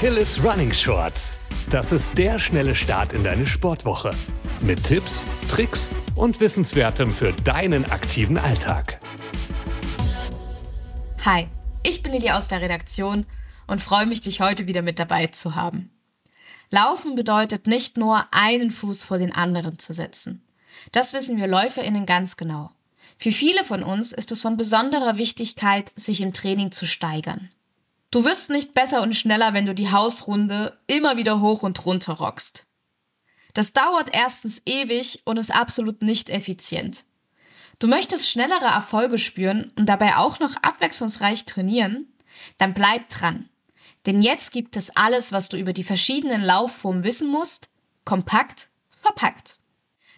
Achilles Running Shorts. Das ist der schnelle Start in deine Sportwoche. Mit Tipps, Tricks und Wissenswertem für deinen aktiven Alltag. Hi, ich bin Lili aus der Redaktion und freue mich, dich heute wieder mit dabei zu haben. Laufen bedeutet nicht nur, einen Fuß vor den anderen zu setzen. Das wissen wir LäuferInnen ganz genau. Für viele von uns ist es von besonderer Wichtigkeit, sich im Training zu steigern. Du wirst nicht besser und schneller, wenn du die Hausrunde immer wieder hoch und runter rockst. Das dauert erstens ewig und ist absolut nicht effizient. Du möchtest schnellere Erfolge spüren und dabei auch noch abwechslungsreich trainieren? Dann bleib dran. Denn jetzt gibt es alles, was du über die verschiedenen Laufformen wissen musst, kompakt, verpackt.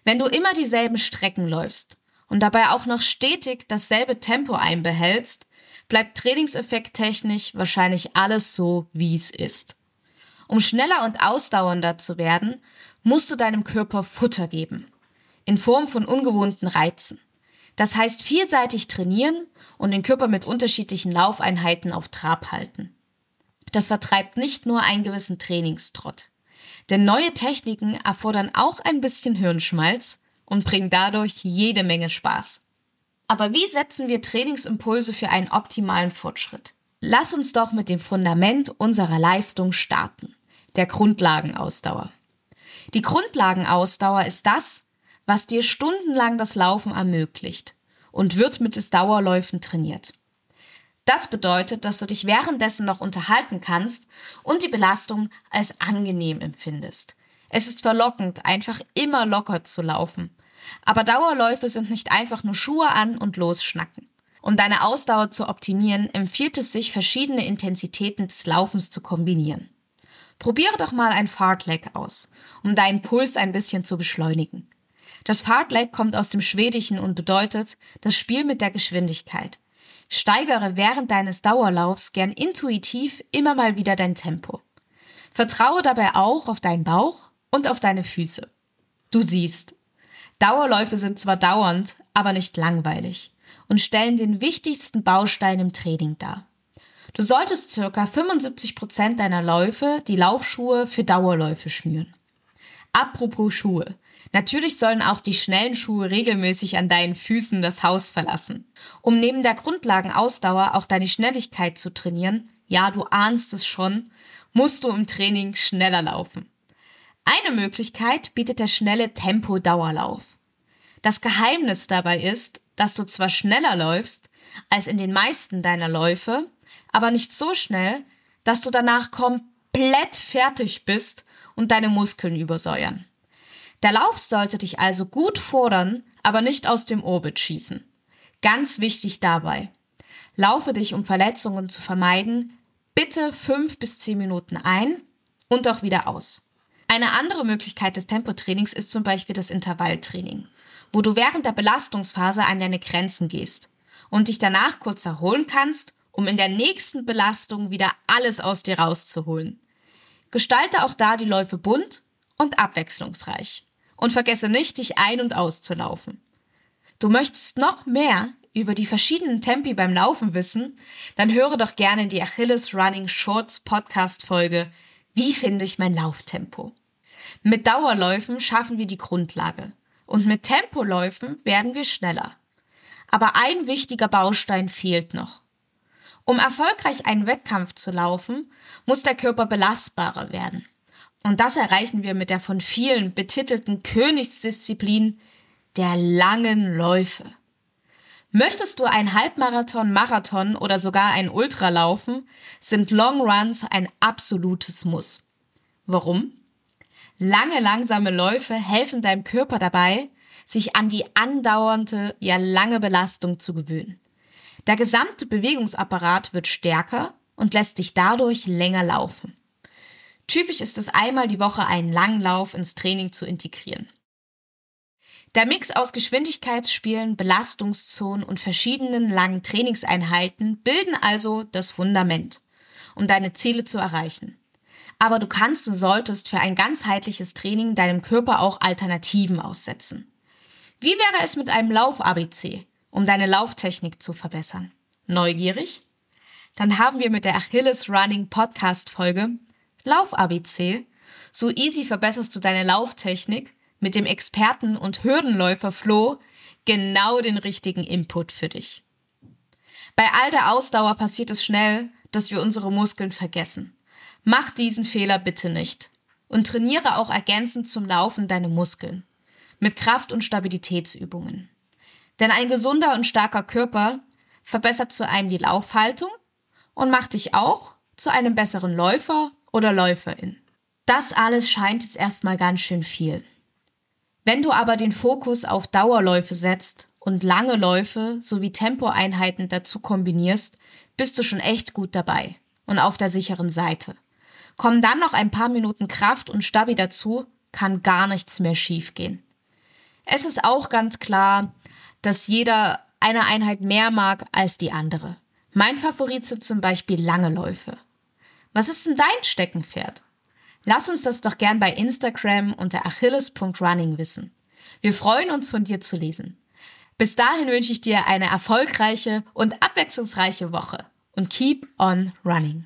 Wenn du immer dieselben Strecken läufst und dabei auch noch stetig dasselbe Tempo einbehältst, bleibt Trainingseffekt technisch wahrscheinlich alles so, wie es ist. Um schneller und ausdauernder zu werden, musst du deinem Körper Futter geben. In Form von ungewohnten Reizen. Das heißt vielseitig trainieren und den Körper mit unterschiedlichen Laufeinheiten auf Trab halten. Das vertreibt nicht nur einen gewissen Trainingstrott. Denn neue Techniken erfordern auch ein bisschen Hirnschmalz und bringen dadurch jede Menge Spaß. Aber wie setzen wir Trainingsimpulse für einen optimalen Fortschritt? Lass uns doch mit dem Fundament unserer Leistung starten, der Grundlagenausdauer. Die Grundlagenausdauer ist das, was dir stundenlang das Laufen ermöglicht und wird mittels Dauerläufen trainiert. Das bedeutet, dass du dich währenddessen noch unterhalten kannst und die Belastung als angenehm empfindest. Es ist verlockend, einfach immer locker zu laufen aber Dauerläufe sind nicht einfach nur Schuhe an und losschnacken. Um deine Ausdauer zu optimieren, empfiehlt es sich, verschiedene Intensitäten des Laufens zu kombinieren. Probiere doch mal ein Fartleg aus, um deinen Puls ein bisschen zu beschleunigen. Das Fartleg kommt aus dem Schwedischen und bedeutet das Spiel mit der Geschwindigkeit. Steigere während deines Dauerlaufs gern intuitiv immer mal wieder dein Tempo. Vertraue dabei auch auf deinen Bauch und auf deine Füße. Du siehst, Dauerläufe sind zwar dauernd, aber nicht langweilig und stellen den wichtigsten Baustein im Training dar. Du solltest circa 75 Prozent deiner Läufe die Laufschuhe für Dauerläufe schnüren. Apropos Schuhe. Natürlich sollen auch die schnellen Schuhe regelmäßig an deinen Füßen das Haus verlassen. Um neben der Grundlagenausdauer auch deine Schnelligkeit zu trainieren, ja, du ahnst es schon, musst du im Training schneller laufen. Eine Möglichkeit bietet der schnelle Tempo-Dauerlauf. Das Geheimnis dabei ist, dass du zwar schneller läufst als in den meisten deiner Läufe, aber nicht so schnell, dass du danach komplett fertig bist und deine Muskeln übersäuern. Der Lauf sollte dich also gut fordern, aber nicht aus dem Orbit schießen. Ganz wichtig dabei. Laufe dich, um Verletzungen zu vermeiden, bitte fünf bis zehn Minuten ein und auch wieder aus. Eine andere Möglichkeit des Tempotrainings ist zum Beispiel das Intervalltraining, wo du während der Belastungsphase an deine Grenzen gehst und dich danach kurz erholen kannst, um in der nächsten Belastung wieder alles aus dir rauszuholen. Gestalte auch da die Läufe bunt und abwechslungsreich. Und vergesse nicht, dich ein- und auszulaufen. Du möchtest noch mehr über die verschiedenen Tempi beim Laufen wissen, dann höre doch gerne die Achilles Running Shorts Podcast Folge Wie finde ich mein Lauftempo? Mit Dauerläufen schaffen wir die Grundlage. Und mit Tempoläufen werden wir schneller. Aber ein wichtiger Baustein fehlt noch. Um erfolgreich einen Wettkampf zu laufen, muss der Körper belastbarer werden. Und das erreichen wir mit der von vielen betitelten Königsdisziplin der langen Läufe. Möchtest du einen Halbmarathon, Marathon oder sogar einen Ultra laufen, sind Long Runs ein absolutes Muss. Warum? Lange, langsame Läufe helfen deinem Körper dabei, sich an die andauernde, ja lange Belastung zu gewöhnen. Der gesamte Bewegungsapparat wird stärker und lässt dich dadurch länger laufen. Typisch ist es einmal die Woche einen langen Lauf ins Training zu integrieren. Der Mix aus Geschwindigkeitsspielen, Belastungszonen und verschiedenen langen Trainingseinheiten bilden also das Fundament, um deine Ziele zu erreichen. Aber du kannst und solltest für ein ganzheitliches Training deinem Körper auch Alternativen aussetzen. Wie wäre es mit einem Lauf-ABC, um deine Lauftechnik zu verbessern? Neugierig? Dann haben wir mit der Achilles Running Podcast Folge Lauf-ABC. So easy verbesserst du deine Lauftechnik mit dem Experten und Hürdenläufer Flo genau den richtigen Input für dich. Bei all der Ausdauer passiert es schnell, dass wir unsere Muskeln vergessen. Mach diesen Fehler bitte nicht und trainiere auch ergänzend zum Laufen deine Muskeln mit Kraft- und Stabilitätsübungen. Denn ein gesunder und starker Körper verbessert zu einem die Laufhaltung und macht dich auch zu einem besseren Läufer oder Läuferin. Das alles scheint jetzt erstmal ganz schön viel. Wenn du aber den Fokus auf Dauerläufe setzt und lange Läufe sowie Tempoeinheiten dazu kombinierst, bist du schon echt gut dabei und auf der sicheren Seite. Kommen dann noch ein paar Minuten Kraft und Stabi dazu, kann gar nichts mehr schiefgehen. Es ist auch ganz klar, dass jeder eine Einheit mehr mag als die andere. Mein Favorit sind zum Beispiel lange Läufe. Was ist denn dein Steckenpferd? Lass uns das doch gern bei Instagram unter achilles.running wissen. Wir freuen uns von dir zu lesen. Bis dahin wünsche ich dir eine erfolgreiche und abwechslungsreiche Woche und keep on running.